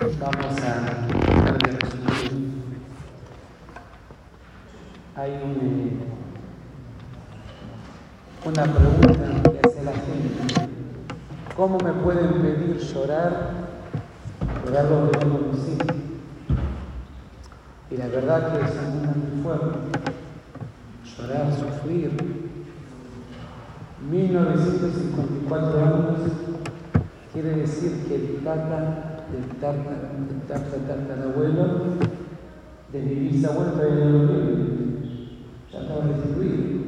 Vamos a tratar de resumir. Hay un, una pregunta que hace la gente. ¿Cómo me pueden pedir llorar por algo que no conocí? Y la verdad que es muy fuerte. Llorar, sufrir. 1954 años quiere decir que el tata del de mi bisabuelo todavía no lo ya estaba restituido.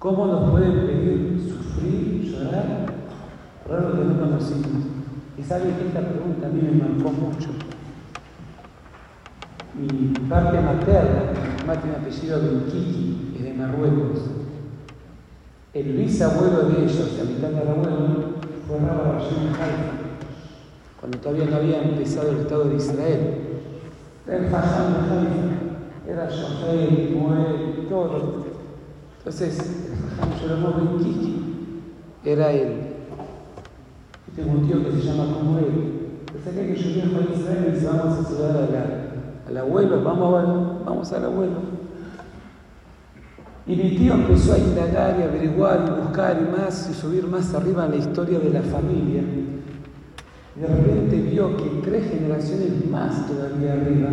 ¿Cómo nos pueden pedir sufrir, llorar? Raro que no conocimos. Y sabe que esta pregunta a mí me marcó mucho. Mi parte materna, mi mamá tiene apellido de Iquiqui, es de Marruecos. El bisabuelo de ellos, el tatarabuelo, fue Rabba Haifa, cuando todavía no había empezado el Estado de Israel. Era Shohei, Moel, todo. Entonces, el Kiki era él. Y tengo un tío que se llama como él. Que yo viajo a Israel y dice, vamos a saludar a la, al abuelo, vamos, vamos al abuelo. Y mi tío empezó a indagar y averiguar y buscar y más y subir más arriba en la historia de la familia. De repente vio que tres generaciones más todavía arriba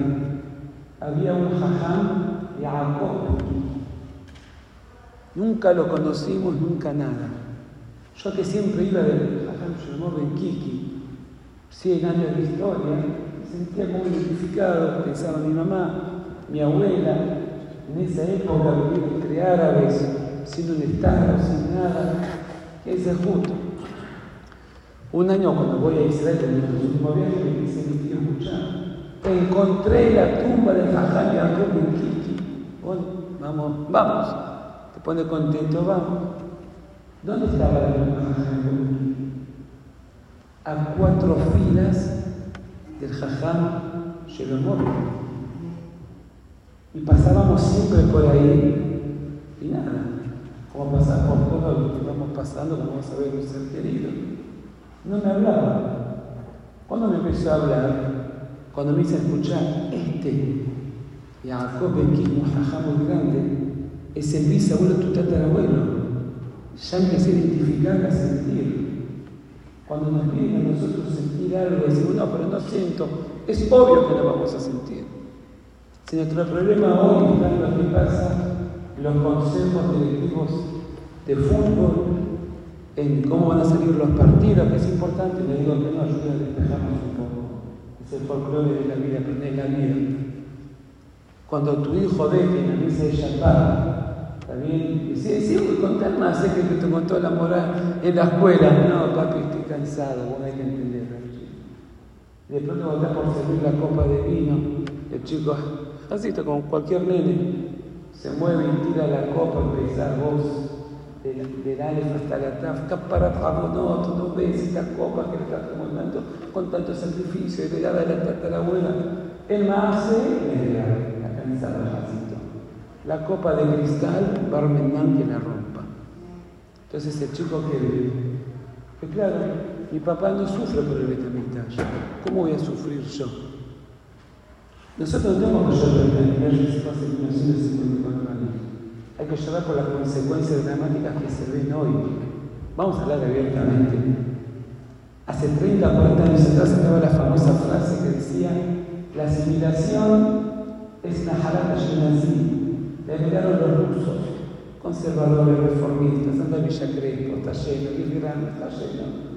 había un jajam Jacob. Nunca lo conocimos, nunca nada. Yo que siempre iba del jajam Shlomo Ben Kiki, 100 años de historia, me sentía muy identificado, pensaba mi mamá, mi abuela, en esa época entre árabes, sin un Estado, sin nada, es justo. Un año cuando voy a Israel, en mi último viaje, me dice mi tío, escucha, encontré la tumba de Jajam Jacob en Kiki. Vamos, vamos. Te pone contento, vamos. ¿Dónde estaba la tumba de Jajam? A cuatro filas del Jajam Shelomor. Y pasábamos siempre por ahí y nada, como lo que vamos pasando, como vamos a ver un ser querido. No me hablaba. ¿Cuándo me empezó a hablar? Cuando me hice escuchar, este, Jacob Ben un jajá grande, es el bisabuelo de tu tatarabuelo. Ya empecé a identificar, a sentir. Cuando nos piden a nosotros sentir algo, decimos, no, pero no siento. Es obvio que no vamos a sentir. Si nuestro problema hoy está en lo que pasa los consejos directivos de fútbol, en cómo van a salir los partidos, que es importante, le digo que no ayuda a despejarnos un poco. Es el folclore de la vida, aprender la vida. Cuando tu hijo ve que en la misa de Shabbat, dice, sí, voy a contar más, sé que te contó la moral en la escuela. No, papi, estoy cansado, vos hay que entenderlo. De pronto vos por servir la copa de vino, el chico Así está como cualquier nene. Se mueve y tira la copa, empieza voz de Hasta la Taf, para no, tú no ves esta copa que le estás tomando con tanto sacrificio y le da la tatarabuela. El más hace la camisa rajacito. La copa de cristal, Barmenán que la rompa. Entonces el chico que que claro, mi papá no sufre por el Betamitash. ¿Cómo voy a sufrir yo? Nosotros no tenemos que por la que se pasa en 1954 años. Hay que llorar por las consecuencias dramáticas que se ven hoy. Vamos a hablar abiertamente. Hace 30 o 40 años atrás estaba la famosa frase que decía: La asimilación es una jarata así. La enviaron los rusos, conservadores, reformistas, anda Villa Crespo, está lleno, Grande está lleno.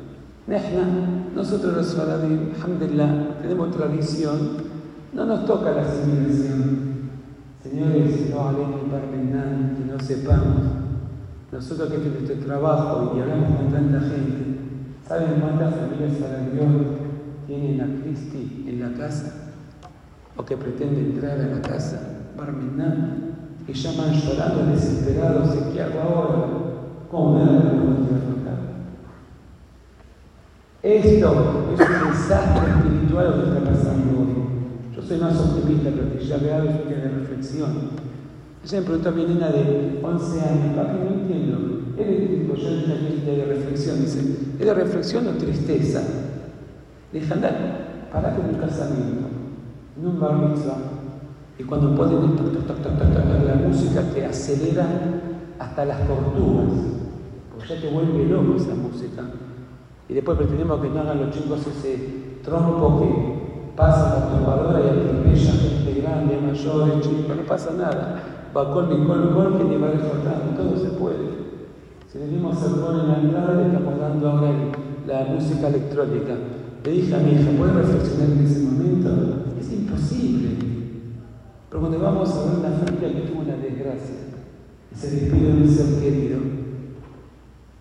Nosotros los alhamdulillah, tenemos tradición no nos toca la asimilación. Señores, no hablemos nada, que no sepamos. Nosotros que este trabajo y hablamos con tanta gente, ¿saben cuántas familias Dios tienen a Cristi en la casa? ¿O que pretenden entrar a la casa? Barmenán, y llaman llorando, desesperados, ¿qué hago ahora? ¿Cómo me da la Esto es un desastre espiritual lo que está pasando hoy. Yo soy más optimista, que ya veo es de reflexión. Ella me preguntó a mi nena de 11 años, papi, no entiendo. Él tipo, yo es de reflexión, dice, ¿es de reflexión o tristeza? Dije, andar, parate en un casamiento, en un bar y cuando ponen la música te acelera hasta las tortugas, porque ya te vuelve loco esa música. Y después pretendemos que no hagan los chicos ese trompo que pasa la turbadora y atropella gente grande, mayores, chicos, no pasa nada. Va con mi col, que ni va resultando, todo se puede. Si el gol en la entrada, le estamos dando ahora la música electrónica. Le dije a mi hija, ¿puede reflexionar en ese momento? Es imposible. Pero cuando vamos a ver una familia que tuvo una desgracia y se despidió de un ser querido,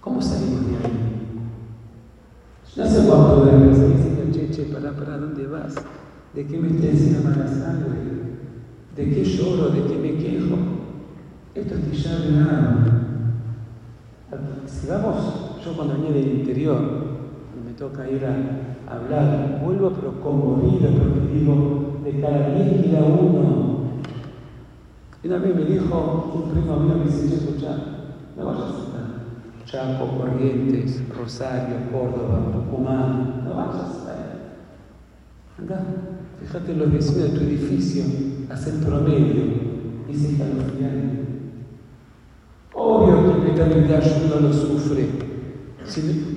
¿cómo salimos de ahí? No sé cuánto de pará, pará, ¿dónde vas? ¿De qué me está diciendo mala sangre? ¿De qué lloro? ¿De qué me quejo? Esto es ya de nada. Si vamos, yo cuando venía del interior, me toca ir a hablar, vuelvo pero conmovido, porque digo, de cada 10 queda uno. Una vez me dijo un primo mío, me dice, escucha, no vayas a. Chaco, Corrientes, Rosario, Córdoba, Tucumán, no vayas a estar. Anda, fíjate los vecinos de tu edificio, hacen promedio y se están Obvio que el eternidad uno lo sufre.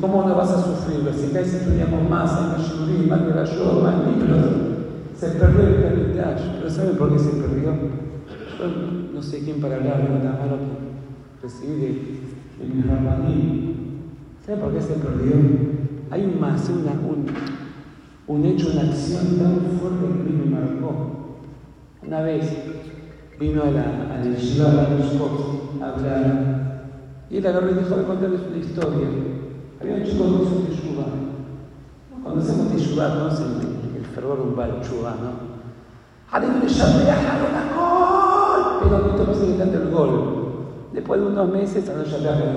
¿Cómo no vas a sufrirlo? Si acá estudiamos más, hay más yurí, más yo, más libros, se perdió el eternidad. ¿Pero saben por qué se perdió? Yo no sé quién para hablar de una mano que recibí de, de mi. ¿Saben por qué se perdió? Hay un más, una, un, un hecho, una acción tan fuerte que me marcó. Una vez vino a la, a la yeshiva a hablar y él agarró y dijo de contarles una historia. Había un chico que hizo teshuva. Cuando hacemos teshuva, conocen el, el fervor de un bal ¿no? Pero no te pasa que tanto el gol. Después de unos meses, a no ya eh,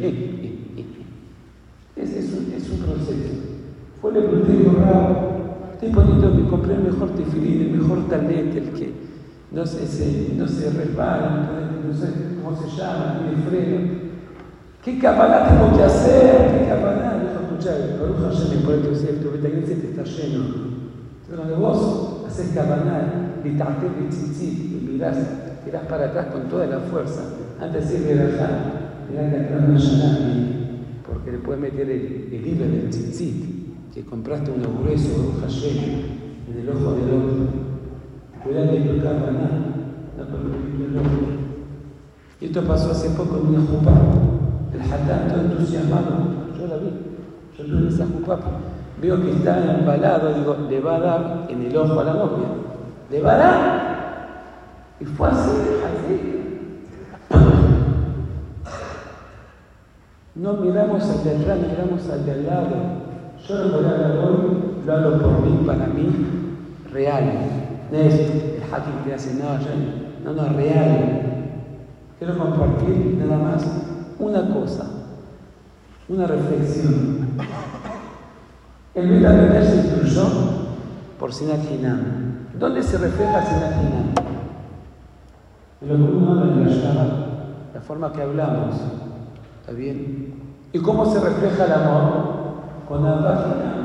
eh, eh, es, es, un, es un proceso. El que dijo, estoy poniendo, me compré el mejor tefilín, el mejor talete, el que no se, se, no se no sé cómo se llama, tiene freno. ¿Qué capaná tengo que hacer? ¿Qué capaná? Dijo, escuchar, Baruch Hashem, por el tu se te está lleno. Pero cuando vos haces capaná, y tzitzit, y mirás, tirás para atrás con toda la fuerza, antes de decir mirá que atrás no nadie, porque le puedes meter el, el hilo del tzitzit, que compraste uno grueso, Baruch Hashem, en el ojo del otro. Cuidado de tu cámara, no Y esto pasó hace poco en una jupa. El hatán entusiasmado. Yo la vi. Yo tuve esa jupa. Veo que está embalado. Digo, le va a dar en el ojo a la novia. Le va a dar. Y fue así, así. No miramos al de atrás, miramos al de al lado. Yo lo voy a hablar hoy, lo hablo por mí, para mí, real no es el hacking que hace, no, no, no, real. Quiero compartir nada más una cosa, una reflexión. El Betamigdash se destruyó por Sinat ¿Dónde se refleja Sinat En lo que uno habla en la la forma que hablamos. ¿Está bien? ¿Y cómo se refleja el amor? Con la página.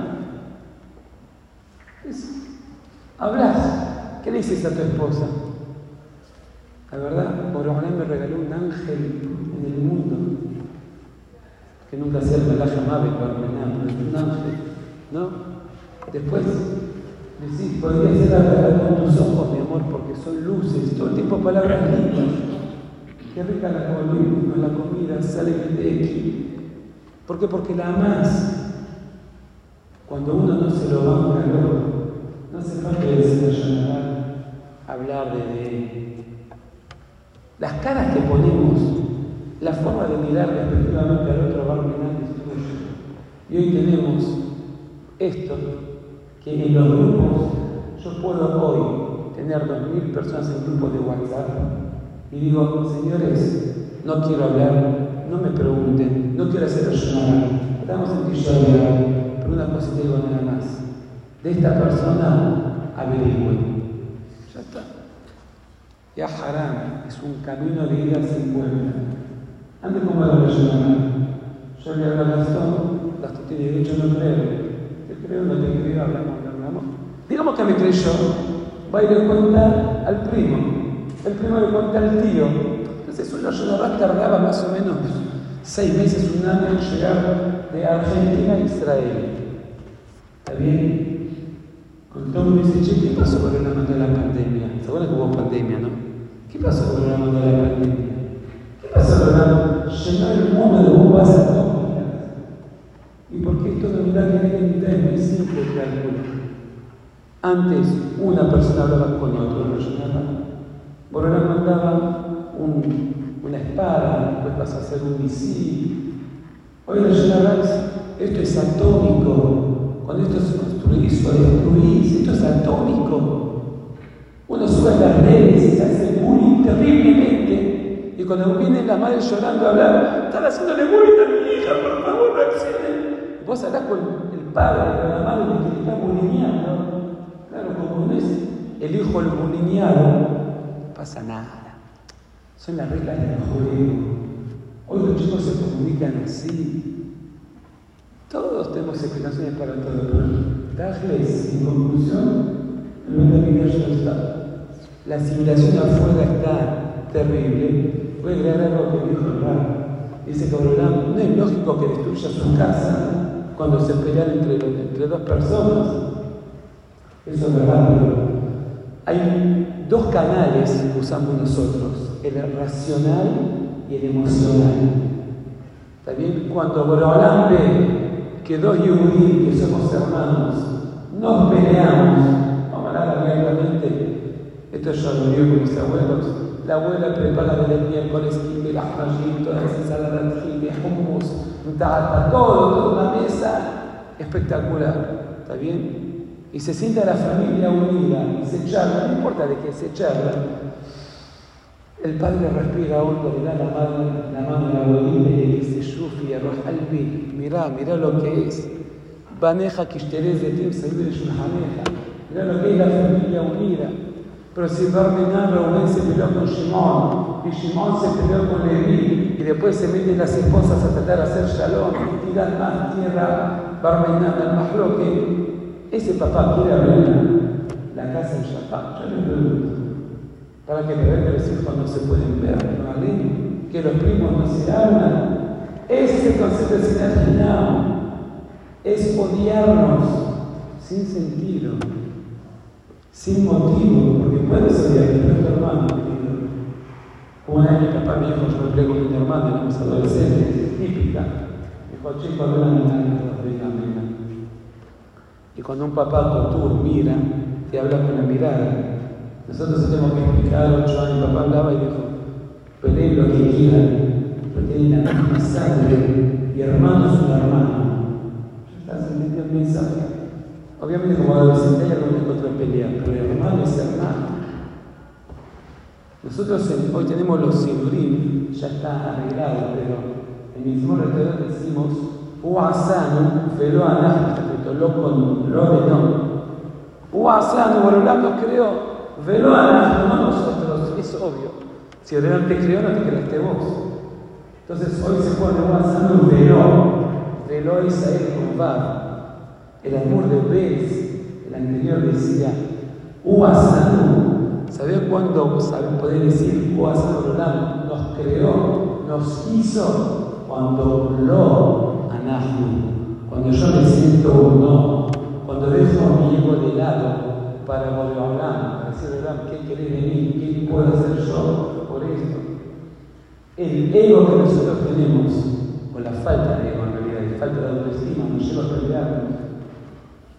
Hablas. ¿Qué dices a tu esposa? La verdad, Borobalán me regaló un ángel en el mundo que nunca para pero es un ángel, ¿no? Después decís, podría ser hablar con tus ojos, mi amor, porque son luces, todo el tiempo palabras lindas. Qué rica la comida, la comida, sale de aquí. ¿Por qué? Porque la amas. Cuando uno no se lo banca, no, no hace falta decirlo hablar de, las caras que ponemos, la forma de mirar respectivamente al otro va arruinando Y hoy tenemos esto, que en los grupos, yo puedo hoy tener dos mil personas en grupos de WhatsApp y digo, señores, no quiero hablar, no me pregunten, no quiero hacer llorar, estamos en hablar, pero una cosa te digo nada más. De esta persona averigüen. Ya está. Ya haram es un camino de ida sin vuelta. Ande como persona. Yo le hablo a Gastón, Gastón tiene derecho, no creo. Te creo, no te creo, hablamos, hablamos. Digamos que me creyó, va y le cuenta al primo. El primo le cuenta al tío. Entonces uno Yonarat tardaba más o menos seis meses, un año en llegar de Argentina a Israel. ¿Está bien? Cuando me dice, che, ¿qué pasó con el momento de la pandemia? ¿Se acuerdan que hubo pandemia, no? ¿Qué pasó con el momento de la pandemia? ¿Qué pasó la Llenó el mundo de bombas atómicas. ¿Y por qué esto de verdad tiene que es muy simple el cálculo? Antes una persona hablaba con otro, lo llenaban. Por ahora mandaba un, una espada, después pasa a ser un misil. Hoy lo llenarás, esto es atómico. Cuando esto se construís o destruís, esto es atómico. Uno sube a las redes se hace bullying terriblemente. Y cuando viene la madre llorando a hablar, están haciéndole bullying a mi hija, por favor, no acceden. Vos hablás con el padre, con la madre que está bullyingando. Claro, como es el hijo el bullyingado, no pasa nada. Son las reglas del juego. Hoy los chicos se comunican así. Todos tenemos explicaciones para todo. Darles, en conclusión, el está. La asimilación afuera está terrible. Voy a agregar algo que dijo el Dice que no es lógico que destruya su casa cuando se pelean entre, entre dos personas. Eso es verdad, pero hay dos canales que usamos nosotros el racional y el emocional. También cuando Borolam ve que dos yudí, que somos hermanos, nos peleamos, vamos a hablar esto ya lo vio con mis abuelos, la abuela prepara desde el miércoles el ajajim, toda esa ensalada de hummus, tata, todo, toda una mesa espectacular, ¿está bien? Y se sienta la familia unida se charla, no importa de qué se charla, el padre respira hondo, le da la mano, la mano a la abuelita y le dice, Shufi, Albi, mira, mira lo que es. Baneja Kishterez de Tim Shulhaneja. Mira lo que es la familia unida. Pero si Barmenán Reuben se peleó con Shimon, y Shimon se peleó con Levi, y después se meten las esposas a tratar de hacer shalom, y tiran más tierra, Barmenán al Mahloque, ese papá quiere abrir la casa en Shabbat. Yo le pregunto para que de los hijos no se pueden ver, ¿no? que los primos no se hablan. Ese es concepto de sinergia es odiarnos sin sentido, sin motivo, porque puedes odiar a tu hermano. Una vez mi papá me dijo, yo me con mi hermano, éramos adolescentes, típica. Dijo, chico, no la venga, Y cuando un papá con mira, te habla con la mirada, nosotros tenemos que explicar, ocho años, papá hablaba y dijo, peleen lo que quieran, pero tienen la misma sangre y hermano es un hermano. ¿Estás entendiendo el mensaje? Obviamente como adolescente hay algunos que otros pelean, pero hermano es hermano. Nosotros hoy tenemos los sidurim, ya está arreglado, pero en el mismo restaurante decimos, Uasanu, está escrito, lo no. Uasanu, Borolam creó Velo a no nosotros, es obvio. Si Abraham te creó, no te creaste vos. Entonces hoy se pone un velo. Velo Isaías con. El amor de Bez, el anterior decía, Uasanu. ¿Sabés cuándo saben poder decir Uasanu nos creó, nos hizo? Cuando lo anahu, cuando yo me siento uno, cuando dejo a mi ego de lado, para Boreolam, para decirle, ¿qué querés de mí? ¿Qué puedo hacer yo por esto? El ego que nosotros tenemos, o la falta de ego en realidad, la falta de autoestima, nos lleva a pelear.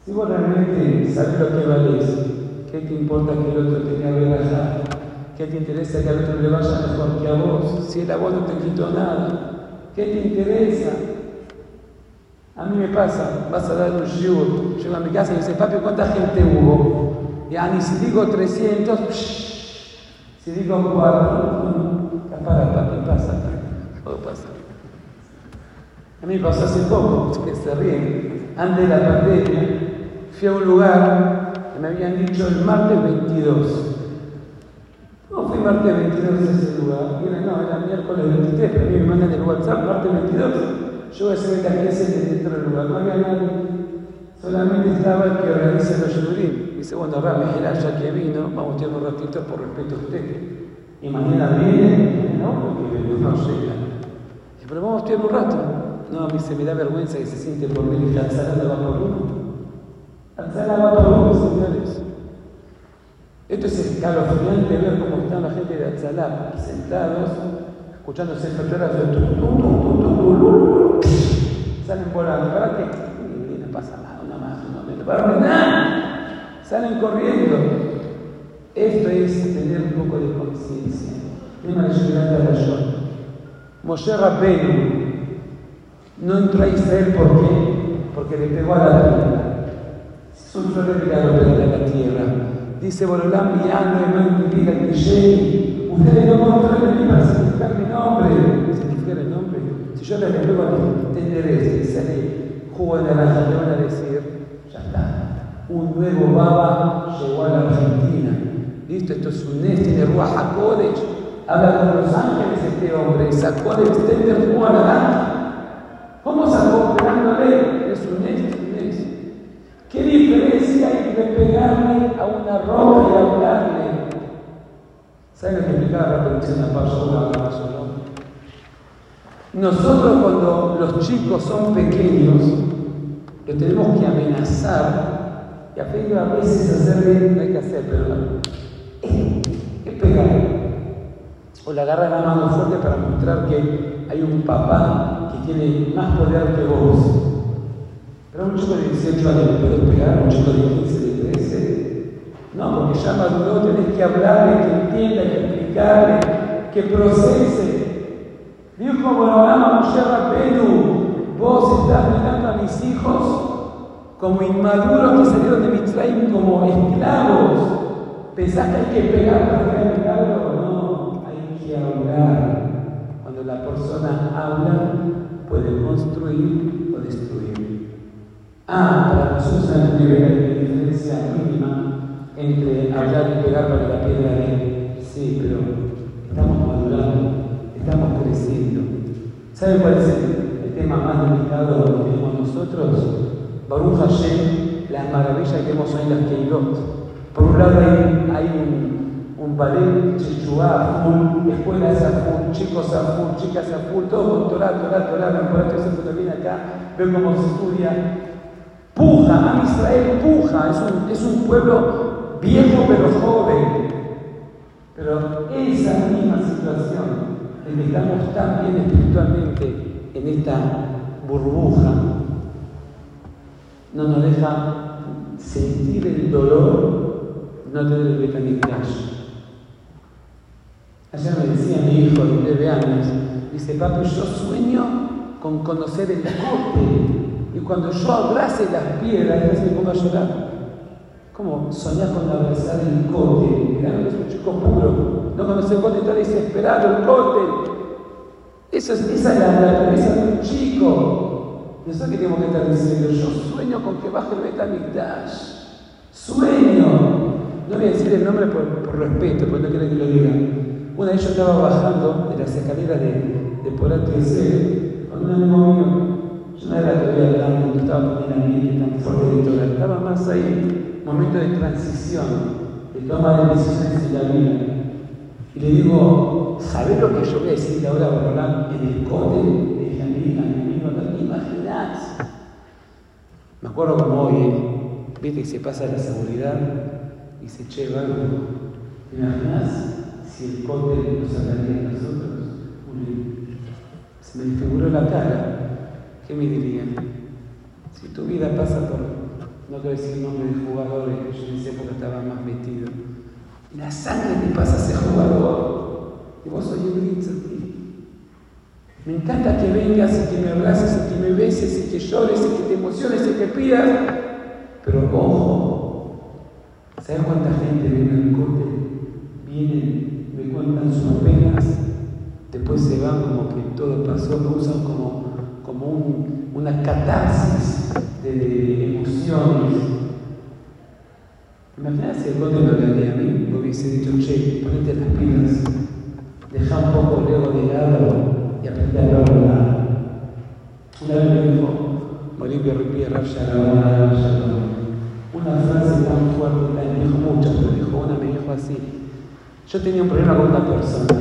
Si vos realmente sabes lo que valés, ¿qué te importa que el otro tenga allá? ¿Qué te interesa que al otro le vaya mejor que a vos? Si a vos no te quitó nada, ¿qué te interesa? A mí me pasa, vas a dar un shiur, llego a mi casa y dice, papi, ¿cuánta gente hubo? Yani si digo 300, si digo 4, para, para, ¿qué pasa? Todo pasa. A mí pasó hace poco, que se ríen, antes de la pandemia, fui a un lugar que me habían dicho el martes 22. No fui martes 22 a ese lugar, era, no, era miércoles 23, pero a mí me mandan el WhatsApp, martes 22. Yo voy a hacer la clase dentro del lugar, no había nadie. solamente estaba el que organiza los Yudurim. Dice, bueno, Rami ya que vino, vamos a tener un ratito por respeto a usted. Y mañana viene, no, porque no llega. Pero vamos a estudiar un rato. No, a mí se me da vergüenza que se siente por mí y Alzala va por uno. Por uno, señores. Esto es escalofriante ver cómo están la gente de Alzalá sentados, escuchando ese Salen volando. ¿Para qué? No pasa nada, una más, una menos. Salen corriendo. Esto es tener un poco de conciencia. De. Moshe Rabbeinu no entró a Israel ¿por qué? Porque le pegó a la tierra. Es un solo regalo a la tierra. Dice Borolam, ya no me diga que Ustedes no controlan de mí para significar mi nombre. ¿Significar el nombre? Si yo les pego a entender y sale jugo de le van a decir. Un nuevo baba llegó a la Argentina. Listo, esto es un este de College. Habla con los ángeles este hombre. Sacó de extender Juan adelante. ¿Cómo sacó pegándole? Es un este, un este. ¿Qué diferencia hay entre pegarle a una ropa y hablarle? ¿Saben lo que explicaba la producción de la Nosotros cuando los chicos son pequeños, los tenemos que amenazar y a veces hacerle, no hay que hacer, pero es pegar. O le agarra la mano fuerte para mostrar que hay un papá que tiene más poder que vos. Pero un chico de 18 años le puedes pegar, un chico de 15, de 13. No, porque ya maduró, tenés que hablarle, que entienda, que explicarle, que procese. Dijo Bonorama Moshe Rabbeinu, vos estás mirando a mis hijos como inmaduros que salieron de Mitzrayim como esclavos. ¿Pensás que hay que pegar para que milagro? No, hay que hablar. Cuando la persona habla, puede construir o destruir. Ah, para nosotros hay una diferencia mínima entre hablar y pegar para la piedra de sí, pero estamos madurando, estamos creciendo. ¿Saben cuál es el, tema más delicado que tenemos nosotros? Baruch Hashem, las maravillas que vemos hoy en las Keilot. Por un lado hay, un, un ballet chichuá full, escuelas a chicos a chicas a todo con Torah, Torah, Torah, por esto también acá, ven cómo se estudia. Puja, a Israel puja, es un, es un pueblo viejo pero joven. Pero esa misma situación en que estamos tan bien espiritualmente en esta burbuja, no nos deja sentir el dolor no tener el Betamigdash. Ayer me decía mi hijo de 9 años, dice, papi, yo sueño con conocer el cote y cuando yo abrace las piedras, me pongo a llorar. ¿Cómo soñar con abrazar el cote? Es un chico puro. No conoce el cote, está desesperado el cote. esa es la naturaleza de un chico. Y eso que tenemos que estar diciendo. Yo sueño con que baje el Betamigdash. Sueño. No voy a decir el nombre por, respeto, porque no quiero que lo digan. Una vez yo estaba bajando de las escaleras de, de Polat con un amigo mío. Yo no era todavía hablando, no estaba con el ambiente tan fuerte de estaba más ahí momento de transición, de toma de decisiones en la vida. Y le digo, ¿sabes lo que yo voy a decir ahora a en el cote? Le dije a mi amigo, no Me acuerdo como hoy, viste que se pasa la seguridad y se algo. ¿Te imaginas si el cote nos sacaría a nosotros? Se me desfiguró la cara. ¿Qué me dirían? Si tu vida pasa por no quiero decir el nombre de jugadores, yo en esa época estaba más metido. La sangre te pasa a ser jugador. Y vos sos un Me encanta que vengas y que me abraces y que me beses y que llores y que te emociones y que pidas. Pero ojo, ¿sabes cuánta gente viene al corte? Vienen, me cuentan sus penas, después se van como que todo pasó, lo usan como, como un, una catarsis de emociones. Imagínate si el conde lo le a mí, me hubiese dicho, che, ponete las pilas, deja un poco el ego de lado y aprende a hablar. Una vez me dijo, Bolivia Ripier, Rav Una frase tan fuerte, tan dijo muchas, pero dijo una, me dijo así. Yo tenía un problema con una persona,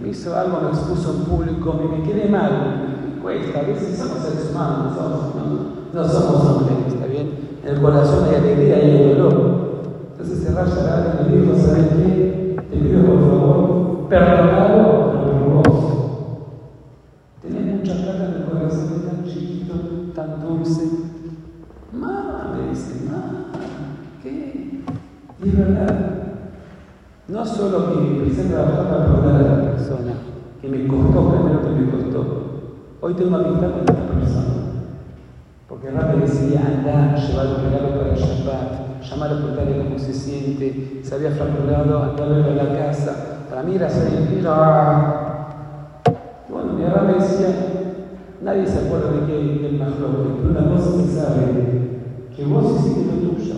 me hizo algo, me expuso en público, y me quedé mal. Me cuesta, a veces somos seres humanos, no somos, hombres, ¿está bien? En el corazón hay alegría y hay dolor. Entonces el Rav me dijo, ¿sabes qué? Te pido por favor, perdonalo, pero por vos. Tenés mucha plata en el corazón, tan chiquito, tan dulce. Mamá, me dice, mamá, ¿qué? Y. No solo que empecé a trabajar para perdonar a la persona, que me costó, primero que me costó. Hoy tengo amistad con esta persona. Porque Rafa decía, anda, llevar un regalo para Shabbat, llamar a preguntarle cómo se siente, se había fracturado, andar a la casa. Para mí era ser Bueno, mi Rafa decía, nadie se acuerda de qué es más loco, pero una cosa se sabe, que vos hiciste lo tuyo.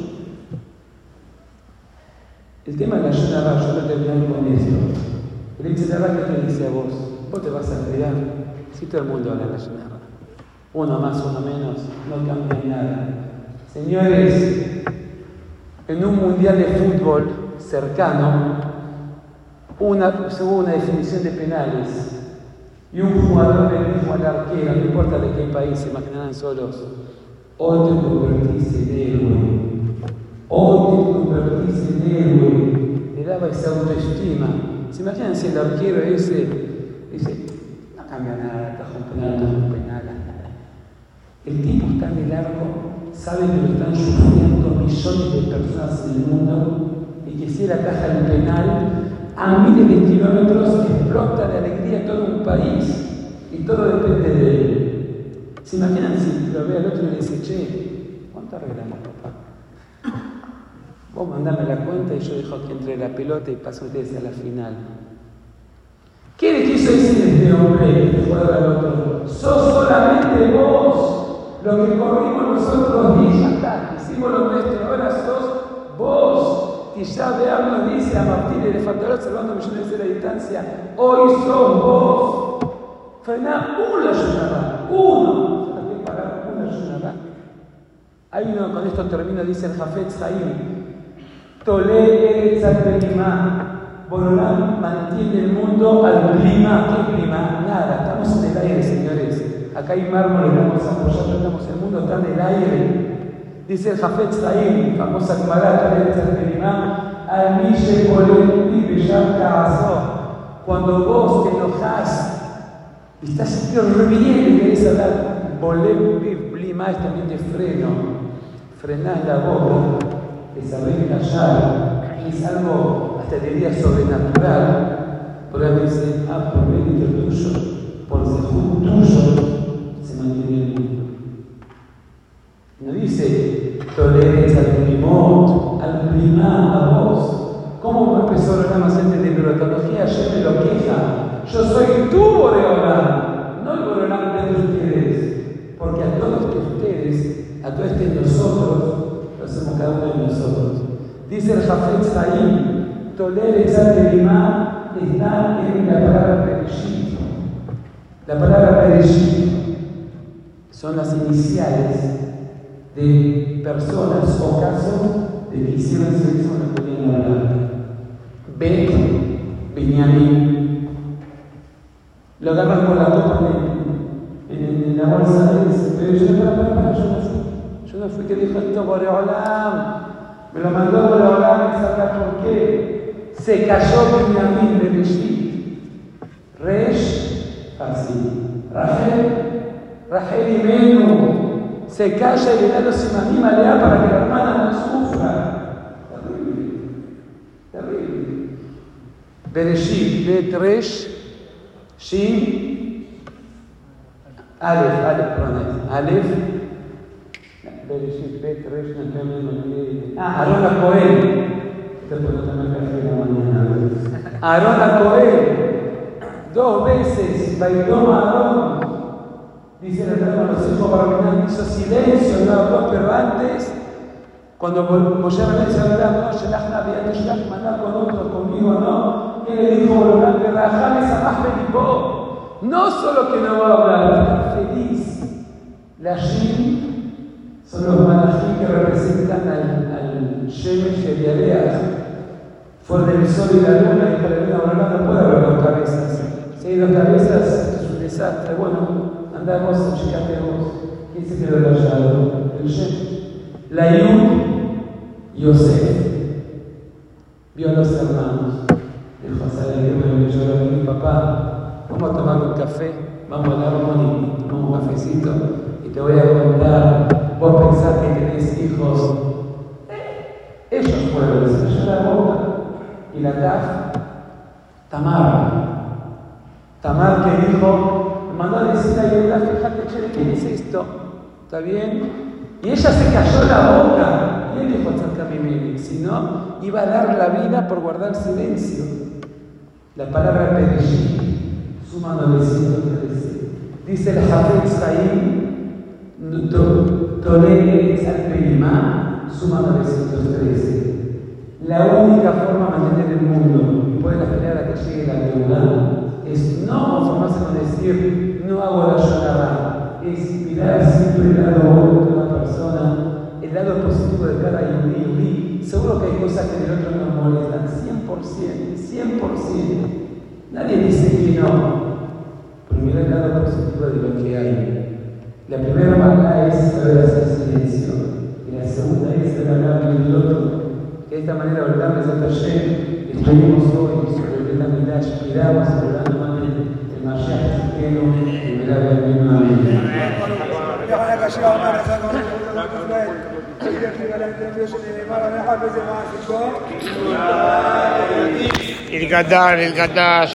Yonara, yo lo terminé con eso. El Yonara, ¿qué te dice a vos? Vos te vas a crear. Si todo el mundo habla Yonara. Uno más, uno menos, no cambia nada. Señores, en un mundial de fútbol cercano, una, según una definición de penales, y un jugador le dijo al arquero, no importa de qué país, se imaginarán solos, hoy te convertís en héroe. Hoy te convertís en héroe. Daba esa autoestima. ¿Se imaginan si el arquero ese dice, no cambia nada, está un penal, está un penal, nada? El tipo está en el arco, sabe que lo están sufriendo millones de personas en el mundo y que si la caja del penal, a miles de kilómetros explota de alegría todo un país y todo depende de él. ¿Se imaginan si lo ve al otro y le dice, che, ¿cuánto arreglamos, papá? Vos mandame la cuenta y yo dejo que entre la pelota y paso ustedes a la final. ¿Qué le quiso decir este hombre, jugador al otro? Sos solamente vos lo que corrimos nosotros ya. Hicimos lo nuestro, ahora sos vos. Y ya veamos, dice a Martín de Fantalot, salvando millones de la distancia, hoy sos vos. Frená uno. ¿Sabes qué pagar una ayunada? Hay uno, con esto termino, dice el Jafet Zaim, Tolé Tzadbelimá. Borolán mantiene el mundo al clima. ¿Qué clima? Nada, estamos en el aire, señores. Acá hay mármol, estamos apoyando, estamos el mundo está en el aire. Dice el Jafet Zahim, famosa Gemara, Tolé Tzadbelimá, al Mishe Bolem Cuando vos te enojás estás reviviendo y querés hablar, Bolem Blima es también de freno. Frenás la boca que saber callar es algo, hasta diría, sobrenatural. Por ahí dice, ah, por tuyo, por ser tuyo, se mantiene el mundo. No dice, toleres al primot, al primá, a vos. ¿Cómo empezó la más de bibliotología? Yo me lo queja. Yo soy tu Boreolán, no el Boreolán de ustedes. Porque a todos ustedes, a todos ustedes nosotros, hacemos cada uno de nosotros. Dice el Jafet Zaim, Toler Limá está en la palabra Pereshit. La palabra Pereshit son las iniciales de personas o casos de que hicieron sexo no podían hablar. Bet, Benjamín. Lo agarran con la copa en, en, la bolsa de pero yo yo no fui que dijo esto Boreolam. Me lo mandó Boreolam y sabrá por qué. Se cayó Benjamín de Reshit. Resh, así. Rachel, Rachel y Menu. Se calla y le da los imagina lea para que la hermana no sufra. Terrible. Terrible. Bereshit, Bet Resh, Shin, Aleph, Aleph, Aleph, Aarón a Cohen. Aarón a Cohen. Dos veces bailó a Aarón. Dice el hermano, los hijos Barminan hizo silencio, no habló, pero antes, cuando Moshe Rabén se hablaba, no, Shelach no Shelach mandar con otro, conmigo no, él le dijo, Rajam es más No solo que no va a hablar, está feliz. La Shin son los malají que representan al, al Shemesh y Eliadeas. Fuera del sol y la luna, y para la luna no puede haber dos cabezas. Si hay dos cabezas, es un desastre. Bueno, andamos, vos. ¿Quién se quedó callado? El Shemesh. La Yud, Yosef. Vio a los hermanos. Dijo a Sara, bueno, yo a mi papá, vamos a tomar un café, vamos a hablar, vamos a un cafecito y te voy a contar. Vos pensás que tenés hijos. Ellos fueron, se cayó la boca y la taf, Tamar. Tamar que dijo, me mandó a decir a Yehuda, fíjate, che, ¿qué es esto? ¿Está bien? Y ella se cayó la boca. Y él dijo si no, iba a dar la vida por guardar silencio. La palabra Pereshit suma 913. Dice el Hafez Haim, Tolele Salperimá, suma 913. La única forma de mantener el mundo y poder esperar a que llegue la deuda es no conformarse con decir, no hago la llorada, es mirar siempre el lado bueno de una persona, el lado positivo de cada yudí, Seguro que hay cosas que el otro nos molestan, 100%, 100%. Nadie dice que no, pero mira el lado positivo de lo que hay. La primera manera es saber hacer silencio, y la segunda es hablar del otro. Que de esta manera, ¿verdad? Me ayer, estuvimos hoy sobre el Betamidash, miramos hablando más del Mashiach Tzidkenu, y me da el mismo amén. El Qatar, el Qatar.